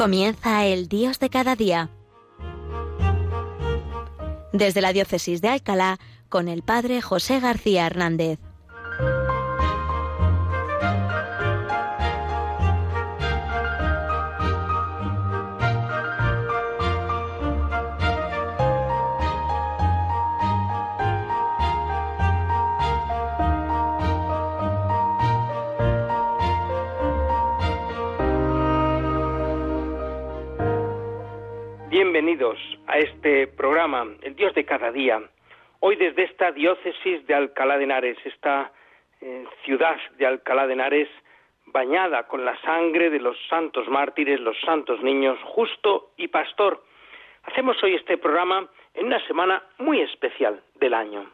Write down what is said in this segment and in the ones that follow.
Comienza el Dios de cada día. Desde la Diócesis de Alcalá, con el Padre José García Hernández. Bienvenidos a este programa, El Dios de cada día. Hoy desde esta diócesis de Alcalá de Henares, esta eh, ciudad de Alcalá de Henares, bañada con la sangre de los santos mártires, los santos niños, justo y pastor. Hacemos hoy este programa en una semana muy especial del año.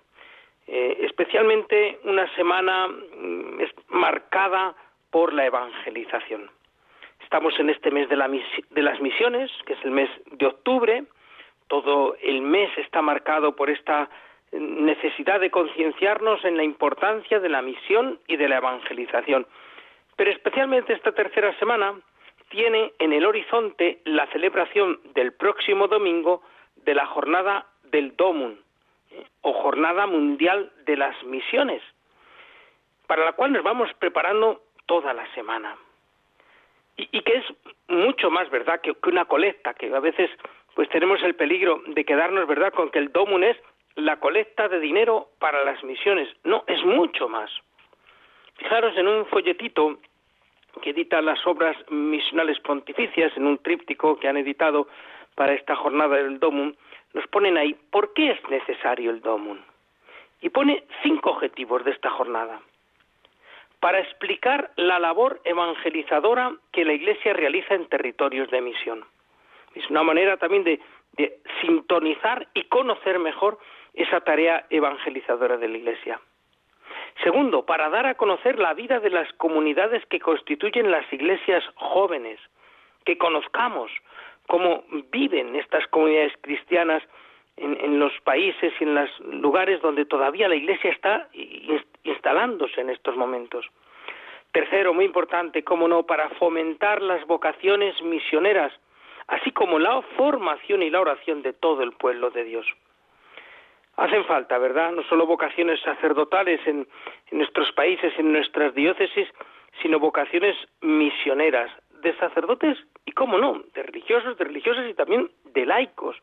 Eh, especialmente una semana mm, marcada por la evangelización. Estamos en este mes de, las misiones, que es el mes de octubre. Todo el mes está marcado por esta necesidad de concienciarnos en la importancia de la misión y de la evangelización. Pero especialmente esta tercera semana tiene en el horizonte la celebración del próximo domingo de la jornada del Domun, ¿eh? o Jornada Mundial de las Misiones, para la cual nos vamos preparando toda la semana y, que es mucho más verdad que, una colecta, que a veces pues tenemos el peligro de quedarnos verdad con que el domun es la colecta de dinero para las misiones. No, es mucho más. Fijaros en un folletito que edita las obras misionales pontificias, en un tríptico que han editado para esta jornada del Domun, nos ponen ahí por qué es necesario el Domun. Y pone cinco objetivos de esta jornada para explicar la labor evangelizadora que la Iglesia realiza en territorios de misión. Es una manera también de, sintonizar y conocer mejor esa tarea evangelizadora de la Iglesia. Segundo, para dar a conocer la vida de las comunidades que constituyen las iglesias jóvenes, que conozcamos cómo viven estas comunidades cristianas en, los países y en los lugares donde todavía la Iglesia está instalándose en estos momentos. Tercero, muy importante, cómo no, para fomentar las vocaciones misioneras, así como la formación y la oración de todo el pueblo de Dios. Hacen falta, ¿verdad? No solo vocaciones sacerdotales en, en nuestros países, en nuestras diócesis, sino vocaciones misioneras de sacerdotes y, cómo no, de religiosos, de religiosas y también de laicos,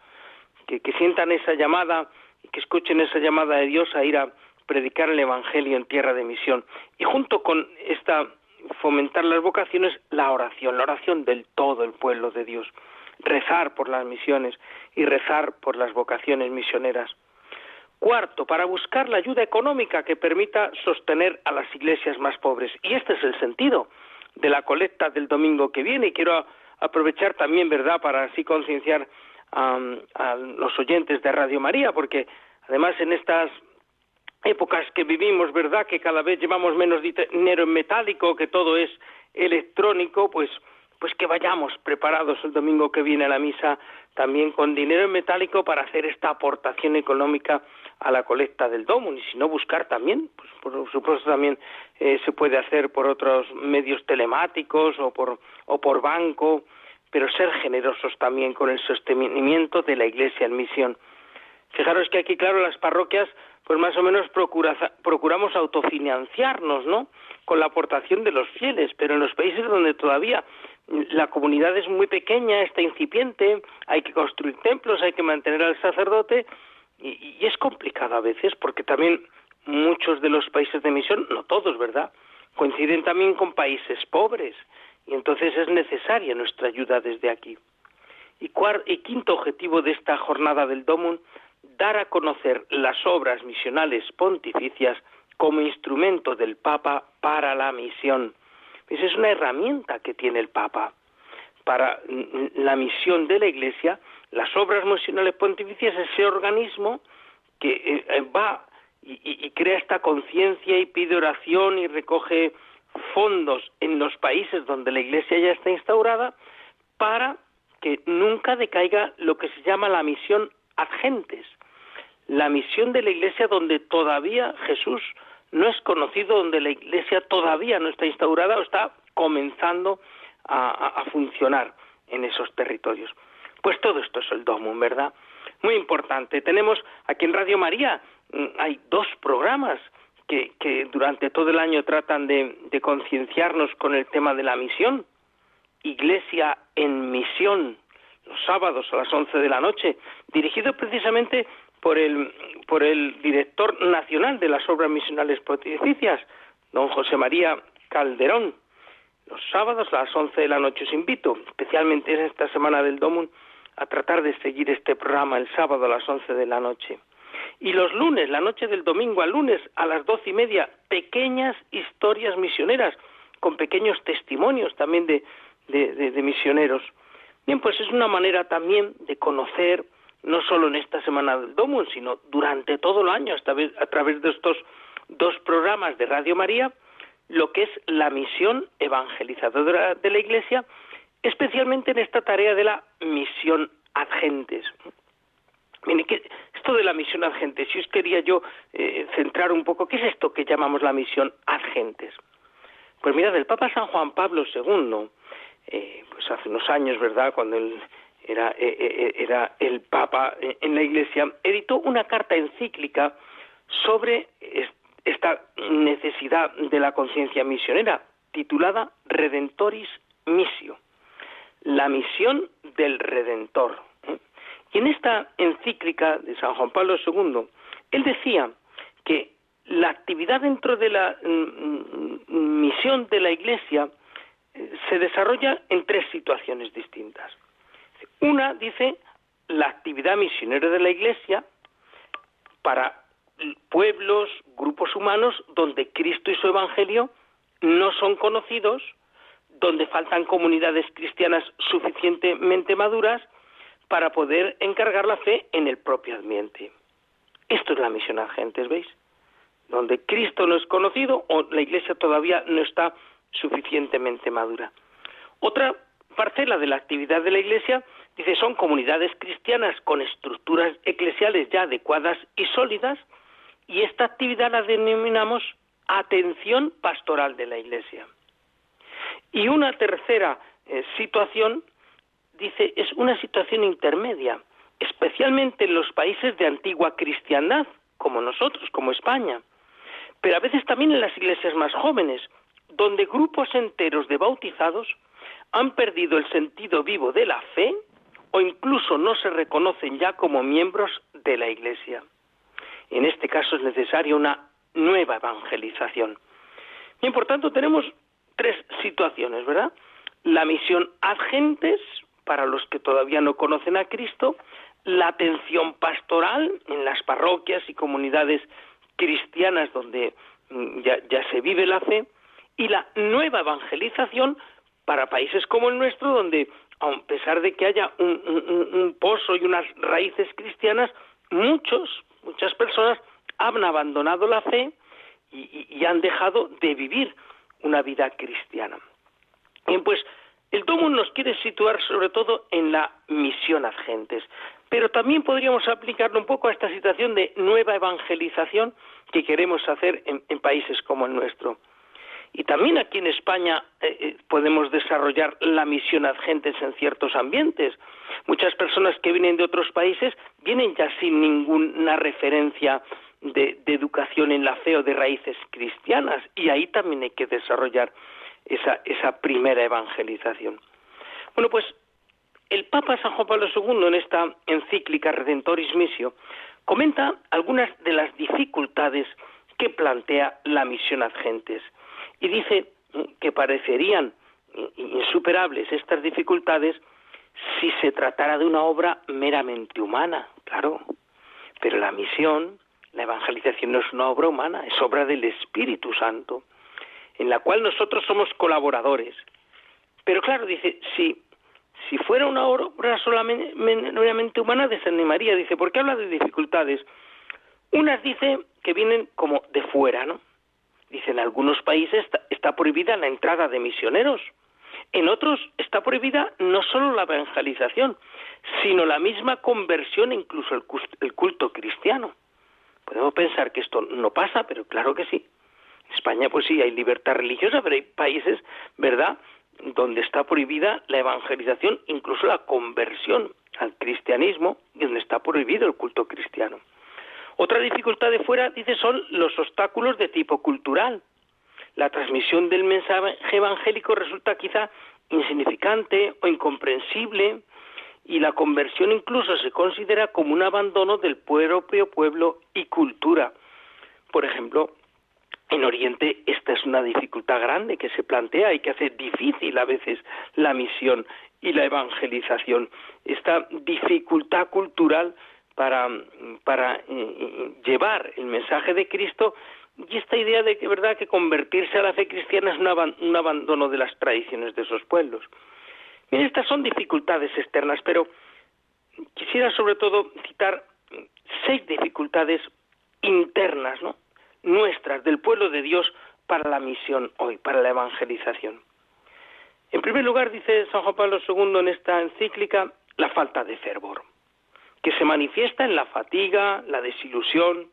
que, sientan esa llamada y que escuchen esa llamada de Dios a ir a predicar el Evangelio en tierra de misión. Y junto con esta fomentar las vocaciones, la oración, la oración del todo el pueblo de Dios. Rezar por las misiones y rezar por las vocaciones misioneras. Cuarto, para buscar la ayuda económica que permita sostener a las iglesias más pobres. Y este es el sentido de la colecta del domingo que viene. Y quiero aprovechar también, ¿verdad?, para así concienciar a, los oyentes de Radio María, porque además en estas épocas que vivimos, ¿verdad? Que cada vez llevamos menos dinero en metálico, que todo es electrónico, pues pues que vayamos preparados el domingo que viene a la misa también con dinero en metálico para hacer esta aportación económica a la colecta del Domun y si no buscar también, pues por supuesto también eh, se puede hacer por otros medios telemáticos o por o por banco pero ser generosos también con el sostenimiento de la Iglesia en misión. Fijaros que aquí, claro, las parroquias, pues más o menos procuramos autofinanciarnos, ¿no? Con la aportación de los fieles, pero en los países donde todavía la comunidad es muy pequeña, está incipiente, hay que construir templos, hay que mantener al sacerdote, y, es complicado a veces, porque también muchos de los países de misión, no todos, ¿verdad? Coinciden también con países pobres y entonces es necesaria nuestra ayuda desde aquí. Y, y quinto objetivo de esta jornada del Domun, dar a conocer las obras misionales pontificias como instrumento del Papa para la misión. Esa es una herramienta que tiene el Papa para la misión de la Iglesia. Las obras misionales pontificias es ese organismo que eh, eh, va y crea esta conciencia y pide oración y recoge fondos en los países donde la Iglesia ya está instaurada para que nunca decaiga lo que se llama la misión ad gentes, la misión de la Iglesia donde todavía Jesús no es conocido, donde la Iglesia todavía no está instaurada o está comenzando a, funcionar en esos territorios. Pues todo esto es el DOMUN, ¿verdad? Muy importante. Tenemos aquí en Radio María, mm, hay dos programas que, que durante todo el año tratan de, de concienciarnos con el tema de la misión. Iglesia en misión, los sábados a las 11 de la noche, dirigido precisamente por el, por el director nacional de las obras misionales pontificias, don José María Calderón. Los sábados a las 11 de la noche os invito, especialmente en esta semana del Domun, a tratar de seguir este programa el sábado a las 11 de la noche. Y los lunes, la noche del domingo al lunes a las doce y media, pequeñas historias misioneras, con pequeños testimonios también de, de, misioneros. Bien, pues es una manera también de conocer, no solo en esta semana del Domun, sino durante todo el año, a través de estos dos programas de Radio María, lo que es la misión evangelizadora de la Iglesia, especialmente en esta tarea de la misión ad gentes. Mire, esto de la misión ad gentes, si os quería yo eh, centrar un poco, ¿qué es esto que llamamos la misión ad gentes? Pues mira, del Papa San Juan Pablo II, eh, pues hace unos años, ¿verdad?, cuando él era, eh, eh, era el Papa en la Iglesia, editó una carta encíclica sobre esta necesidad de la conciencia misionera, titulada Redentoris Missio, la misión del Redentor. Y en esta encíclica de San Juan Pablo II, él decía que la actividad dentro de la mm, mm, misión de la Iglesia se desarrolla en tres situaciones distintas. Una, dice, la actividad misionera de la Iglesia para pueblos, grupos humanos donde Cristo y su Evangelio no son conocidos, donde faltan comunidades cristianas suficientemente maduras para poder encargar la fe en el propio ambiente. Esto es la misión a gentes, ¿veis? Donde Cristo no es conocido o la Iglesia todavía no está suficientemente madura. Otra parcela de la actividad de la Iglesia, dice, son comunidades cristianas con estructuras eclesiales ya adecuadas y sólidas, y esta actividad la denominamos atención pastoral de la Iglesia. Y una tercera eh, situación, dice, es una situación intermedia, especialmente en los países de antigua cristiandad, como nosotros, como España, pero a veces también en las iglesias más jóvenes, donde grupos enteros de bautizados han perdido el sentido vivo de la fe o incluso no se reconocen ya como miembros de la Iglesia. En este caso es necesaria una nueva evangelización. Bien, por tanto, tenemos tres situaciones, ¿verdad? La misión ad gentes, para los que todavía no conocen a Cristo, la atención pastoral en las parroquias y comunidades cristianas donde mm, ya, ya se vive la fe, y la nueva evangelización para países como el nuestro, donde a pesar de que haya un, pozo y unas raíces cristianas, muchos, muchas personas han abandonado la fe y, han dejado de vivir una vida cristiana. Bien, pues el Domo nos quiere situar sobre todo en la misión a gentes, pero también podríamos aplicarlo un poco a esta situación de nueva evangelización que queremos hacer en países como el nuestro. Y también aquí en España eh, eh, podemos desarrollar la misión ad gentes en ciertos ambientes. Muchas personas que vienen de otros países vienen ya sin ninguna referencia de, educación en la fe o de raíces cristianas y ahí también hay que desarrollar esa, primera evangelización. Bueno, pues el Papa San Juan Pablo II en esta encíclica Redentoris Missio comenta algunas de las dificultades que plantea la misión ad gentes y dice que parecerían insuperables estas dificultades si se tratara de una obra meramente humana, claro. Pero la misión, la evangelización no es una obra humana, es obra del Espíritu Santo, en la cual nosotros somos colaboradores. Pero claro, dice, si, si fuera una obra solamente humana, desanimaría. Dice, ¿por qué habla de dificultades? Unas dice que vienen como de fuera, ¿no? Dice, en algunos países está, prohibida la entrada de misioneros. En otros está prohibida no solo la evangelización, sino la misma conversión, incluso el culto cristiano. Podemos pensar que esto no pasa, pero claro que sí. En España, pues sí, hay libertad religiosa, pero hay países, ¿verdad?, donde está prohibida la evangelización, incluso la conversión al cristianismo, y donde está prohibido el culto cristiano. Otra dificultad de fuera, dice, son los obstáculos de tipo cultural. La transmisión del mensaje evangélico resulta quizá insignificante o incomprensible y la conversión incluso se considera como un abandono del propio pueblo y cultura. Por ejemplo, en Oriente esta es una dificultad grande que se plantea y que hace difícil a veces la misión y la evangelización. Esta dificultad cultural para, para eh, llevar el mensaje de Cristo y esta idea de que verdad que convertirse a la fe cristiana es un, abandono de las tradiciones de esos pueblos. Bien, estas son dificultades externas, pero quisiera sobre todo citar seis dificultades internas, ¿no? nuestras, del pueblo de Dios, para la misión hoy, para la evangelización. En primer lugar, dice San Juan Pablo II en esta encíclica, la falta de fervor, que se manifiesta en la fatiga, la desilusión,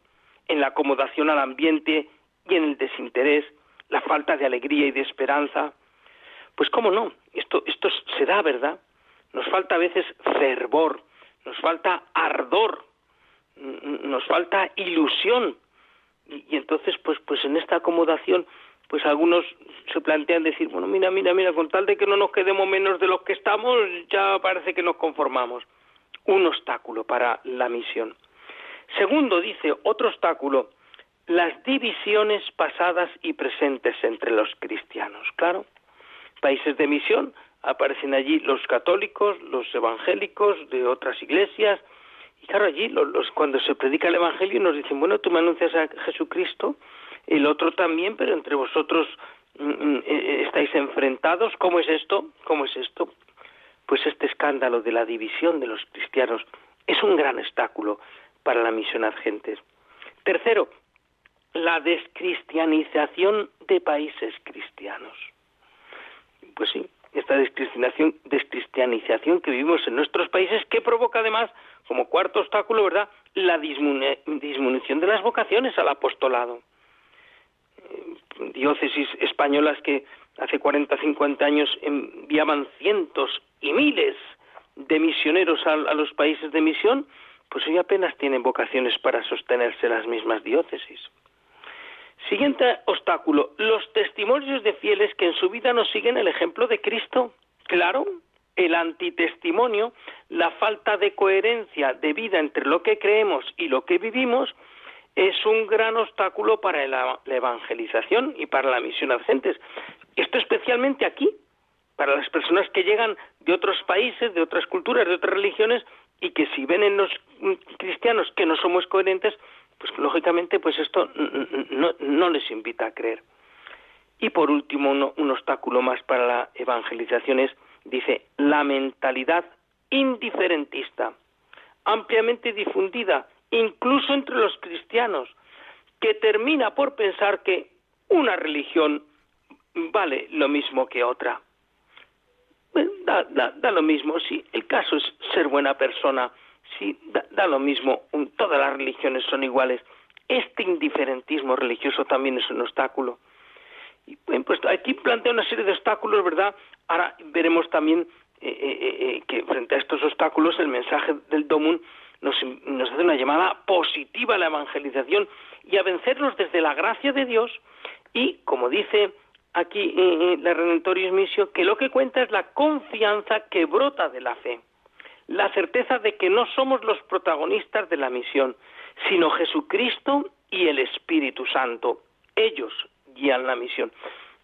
en la acomodación al ambiente y en el desinterés, la falta de alegría y de esperanza. Pues cómo no, esto, esto se da, ¿verdad? Nos falta a veces fervor, nos falta ardor, nos falta ilusión y, entonces pues pues en esta acomodación pues algunos se plantean decir bueno mira mira mira con tal de que no nos quedemos menos de los que estamos ya parece que nos conformamos un obstáculo para la misión segundo dice otro obstáculo las divisiones pasadas y presentes entre los cristianos claro países de misión aparecen allí los católicos los evangélicos de otras iglesias y claro, allí los, cuando se predica el Evangelio nos dicen, bueno, tú me anuncias a Jesucristo, el otro también, pero entre vosotros mm, mm, eh, eh, estáis enfrentados. ¿Cómo es esto? ¿Cómo es esto? Pues este escándalo de la división de los cristianos es un gran obstáculo para la misión a gentes. Tercero, la descristianización de países cristianos. Pues sí, esta descristianización, descristianización que vivimos en nuestros países, que provoca además como cuarto obstáculo, ¿verdad?, la disminución de las vocaciones al apostolado. Diócesis españolas que hace 40, 50 años enviaban cientos y miles de misioneros a, a los países de misión, pues hoy apenas tienen vocaciones para sostenerse las mismas diócesis. Siguiente obstáculo, los testimonios de fieles que en su vida no siguen el ejemplo de Cristo. Claro, el antitestimonio, la falta de coherencia de vida entre lo que creemos y lo que vivimos, es un gran obstáculo para la, evangelización y para la misión a gentes. Esto especialmente aquí, para las personas que llegan de otros países, de otras culturas, de otras religiones, y que si ven en los cristianos que no somos coherentes, pues lógicamente pues esto no, les invita a creer. Y por último, un obstáculo más para la evangelización es dice, la mentalidad indiferentista, ampliamente difundida, incluso entre los cristianos, que termina por pensar que una religión vale lo mismo que otra. Da, da, lo mismo, si el caso es ser buena persona, si da, lo mismo, todas las religiones son iguales. Este indiferentismo religioso también es un obstáculo. Y, pues aquí plantea una serie de obstáculos, ¿verdad? Ahora veremos también eh, eh, eh, que frente a estos obstáculos el mensaje del Domun nos, hace una llamada positiva a la evangelización y a vencerlos desde la gracia de Dios y, como dice aquí la Redentoris Missio, que lo que cuenta es la confianza que brota de la fe, la certeza de que no somos los protagonistas de la misión, sino Jesucristo y el Espíritu Santo. Ellos guían la misión.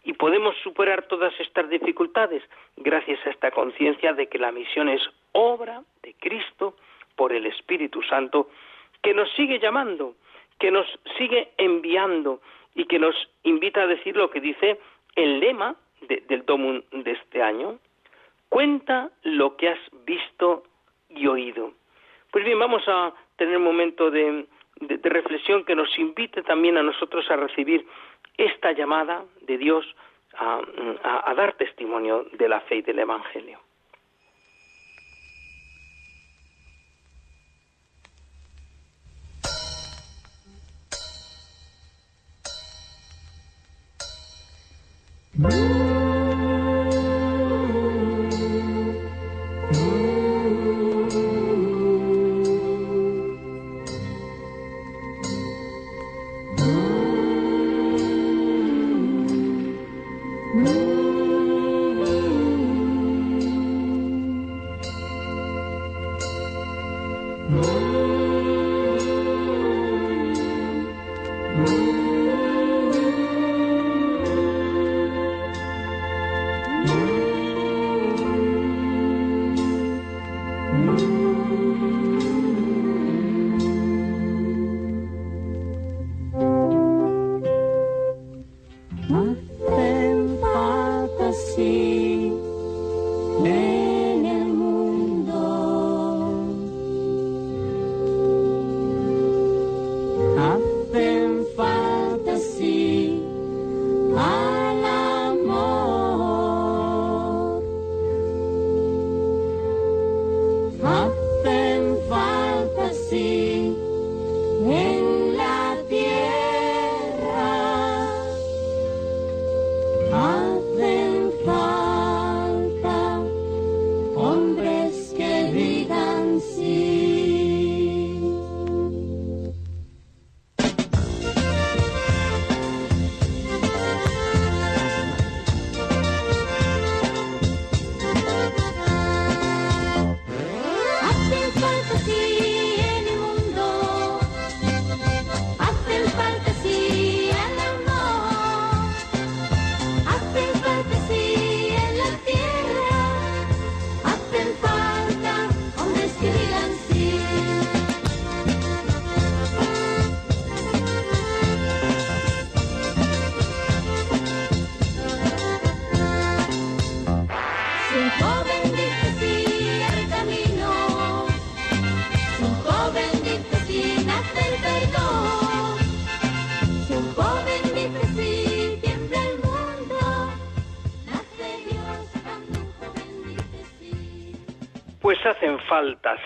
Y podemos superar todas estas dificultades gracias a esta conciencia de que la misión es obra de Cristo por el Espíritu Santo, que nos sigue llamando, que nos sigue enviando y que nos invita a decir lo que dice el lema del Domum de este año. Cuenta lo que has visto y oído. Pues bien, vamos a tener un momento de, de reflexión que nos invite también a nosotros a recibir esta llamada de Dios a, dar testimonio de la fe y del Evangelio. Mm.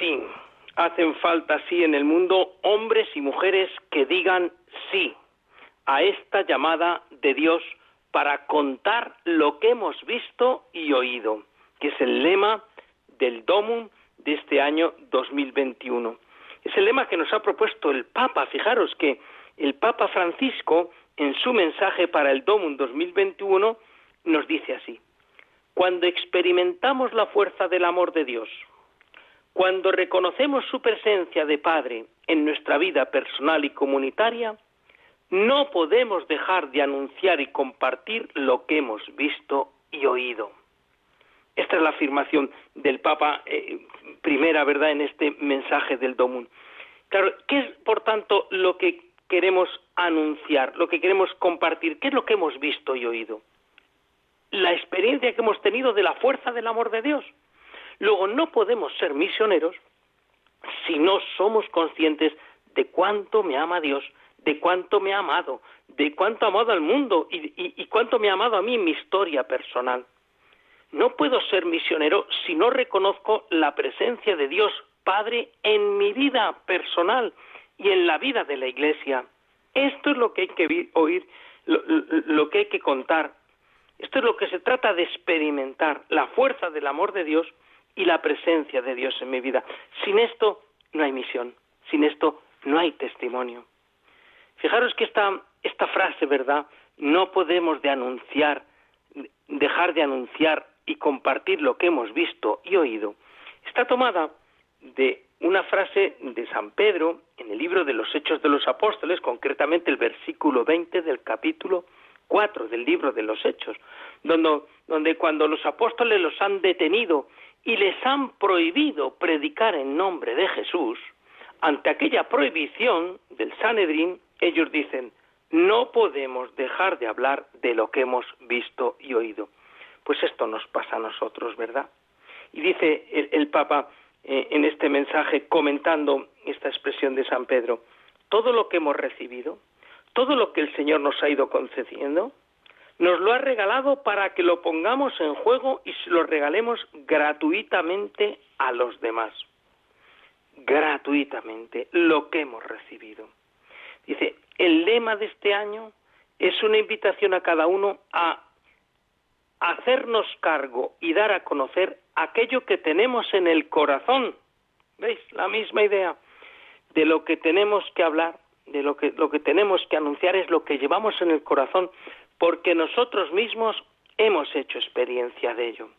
Sí, hacen falta, sí, en el mundo hombres y mujeres que digan sí a esta llamada de Dios para contar lo que hemos visto y oído, que es el lema del Domum de este año 2021. Es el lema que nos ha propuesto el Papa. Fijaros que el Papa Francisco, en su mensaje para el Domum 2021, nos dice así. Cuando experimentamos la fuerza del amor de Dios, cuando reconocemos su presencia de Padre en nuestra vida personal y comunitaria, no podemos dejar de anunciar y compartir lo que hemos visto y oído. Esta es la afirmación del Papa, eh, primera verdad, en este mensaje del Domún. Claro, ¿qué es, por tanto, lo que queremos anunciar, lo que queremos compartir? ¿Qué es lo que hemos visto y oído? La experiencia que hemos tenido de la fuerza del amor de Dios. Luego, no podemos ser misioneros si no somos conscientes de cuánto me ama Dios, de cuánto me ha amado, de cuánto ha amado al mundo y, cuánto me ha amado a mí mi historia personal. No puedo ser misionero si no reconozco la presencia de Dios Padre en mi vida personal y en la vida de la Iglesia. Esto es lo que hay que oír, lo, que hay que contar. Esto es lo que se trata de experimentar, la fuerza del amor de Dios y la presencia de Dios en mi vida. Sin esto no hay misión, sin esto no hay testimonio. Fijaros que esta, esta frase, ¿verdad? No podemos de anunciar, dejar de anunciar y compartir lo que hemos visto y oído, está tomada de una frase de San Pedro en el libro de los Hechos de los Apóstoles, concretamente el versículo 20 del capítulo 4 del libro de los Hechos, donde, donde cuando los apóstoles los han detenido y les han prohibido predicar en nombre de Jesús, ante aquella prohibición del Sanedrín, ellos dicen, no podemos dejar de hablar de lo que hemos visto y oído. Pues esto nos pasa a nosotros, ¿verdad? Y dice el, Papa eh, en este mensaje, comentando esta expresión de San Pedro, todo lo que hemos recibido, todo lo que el Señor nos ha ido concediendo, nos lo ha regalado para que lo pongamos en juego y lo regalemos gratuitamente a los demás. Gratuitamente, lo que hemos recibido. Dice, el lema de este año es una invitación a cada uno a hacernos cargo y dar a conocer aquello que tenemos en el corazón. ¿Veis? La misma idea. De lo que tenemos que hablar, de lo que, lo que tenemos que anunciar es lo que llevamos en el corazón, porque nosotros mismos hemos hecho experiencia de ello.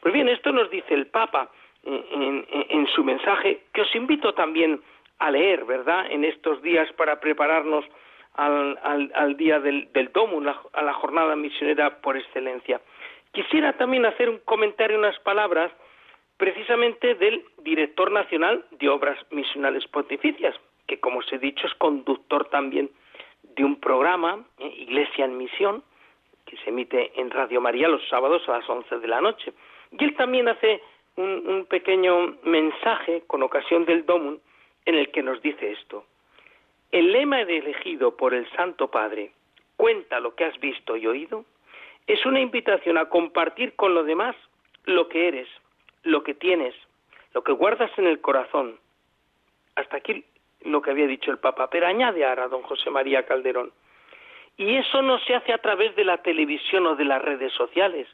Pues bien, esto nos dice el Papa en, su mensaje, que os invito también a leer, ¿verdad?, en estos días para prepararnos al, día del, del Domo, a la jornada misionera por excelencia. Quisiera también hacer un comentario, unas palabras, precisamente del director nacional de Obras Misionales Pontificias, que como os he dicho es conductor también de un programa, eh, Iglesia en Misión, que se emite en Radio María los sábados a las 11 de la noche. Y él también hace un, pequeño mensaje con ocasión del Domum en el que nos dice esto. El lema elegido por el Santo Padre, cuenta lo que has visto y oído, es una invitación a compartir con los demás lo que eres, lo que tienes, lo que guardas en el corazón. Hasta aquí lo que había dicho el Papa, pero añade ahora don José María Calderón. Y eso no se hace a través de la televisión o de las redes sociales,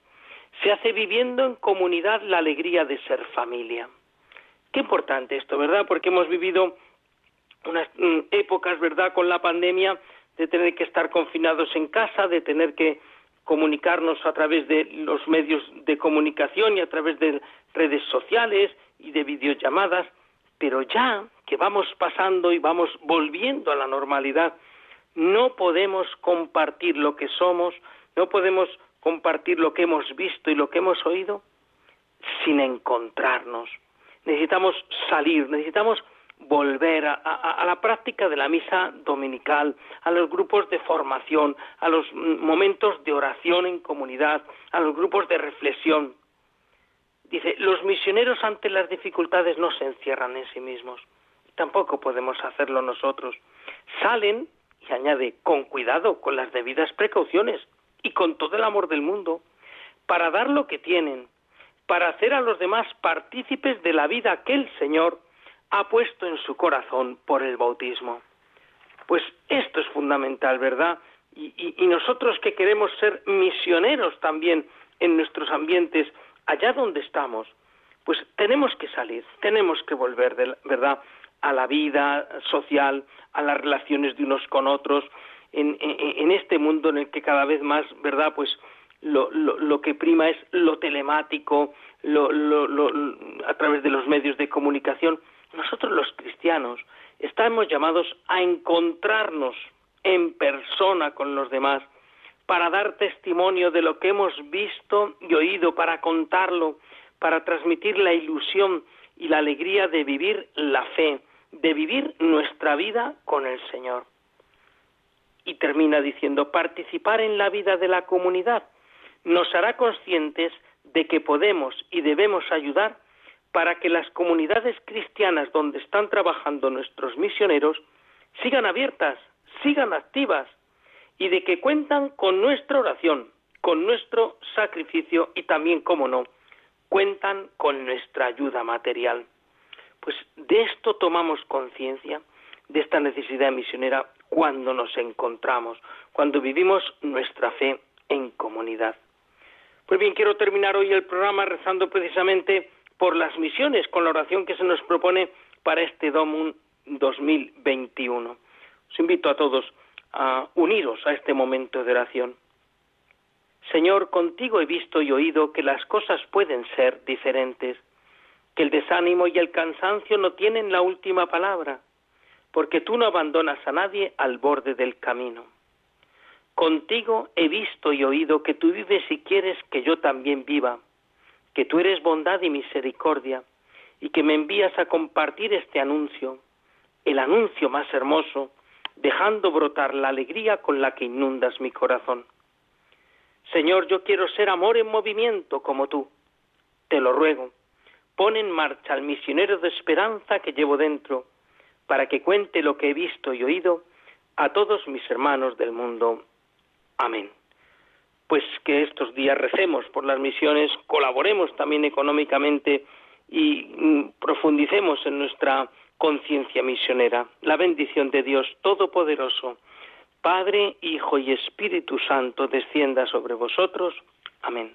se hace viviendo en comunidad la alegría de ser familia. Qué importante esto, ¿verdad? Porque hemos vivido unas mm, épocas, ¿verdad?, con la pandemia, de tener que estar confinados en casa, de tener que comunicarnos a través de los medios de comunicación y a través de redes sociales y de videollamadas, pero ya que vamos pasando y vamos volviendo a la normalidad, no podemos compartir lo que somos, no podemos compartir lo que hemos visto y lo que hemos oído sin encontrarnos. Necesitamos salir, necesitamos volver a, la práctica de la misa dominical, a los grupos de formación, a los momentos de oración en comunidad, a los grupos de reflexión. Dice, los misioneros ante las dificultades no se encierran en sí mismos, tampoco podemos hacerlo nosotros. Salen, y añade, con cuidado, con las debidas precauciones y con todo el amor del mundo, para dar lo que tienen, para hacer a los demás partícipes de la vida que el Señor ha puesto en su corazón por el bautismo. Pues esto es fundamental, ¿verdad? Y, nosotros que queremos ser misioneros también en nuestros ambientes, allá donde estamos, pues tenemos que salir, tenemos que volver, ¿verdad?, a la vida social, a las relaciones de unos con otros, en, este mundo en el que cada vez más, ¿verdad?, pues lo, lo, lo que prima es lo telemático, lo, a través de los medios de comunicación. Nosotros los cristianos estamos llamados a encontrarnos en persona con los demás, para dar testimonio de lo que hemos visto y oído, para contarlo, para transmitir la ilusión y la alegría de vivir la fe, de vivir nuestra vida con el Señor. Y termina diciendo, participar en la vida de la comunidad nos hará conscientes de que podemos y debemos ayudar para que las comunidades cristianas donde están trabajando nuestros misioneros sigan abiertas, sigan activas y de que cuentan con nuestra oración, con nuestro sacrificio y también, como no, cuentan con nuestra ayuda material. Pues de esto tomamos conciencia, de esta necesidad misionera, cuando nos encontramos, cuando vivimos nuestra fe en comunidad. Pues bien, quiero terminar hoy el programa rezando precisamente por las misiones con la oración que se nos propone para este Domum 2021. Os invito a todos a uniros a este momento de oración. Señor, contigo he visto y oído que las cosas pueden ser diferentes, que el desánimo y el cansancio no tienen la última palabra, porque tú no abandonas a nadie al borde del camino. Contigo he visto y oído que tú vives y quieres que yo también viva, que tú eres bondad y misericordia, y que me envías a compartir este anuncio, el anuncio más hermoso, dejando brotar la alegría con la que inundas mi corazón. Señor, yo quiero ser amor en movimiento como tú. Te lo ruego, pon en marcha al misionero de esperanza que llevo dentro, para que cuente lo que he visto y oído a todos mis hermanos del mundo. Amén. Pues que estos días recemos por las misiones, colaboremos también económicamente y mm, profundicemos en nuestra conciencia misionera. La bendición de Dios Todopoderoso, Padre, Hijo y Espíritu Santo, descienda sobre vosotros. Amén.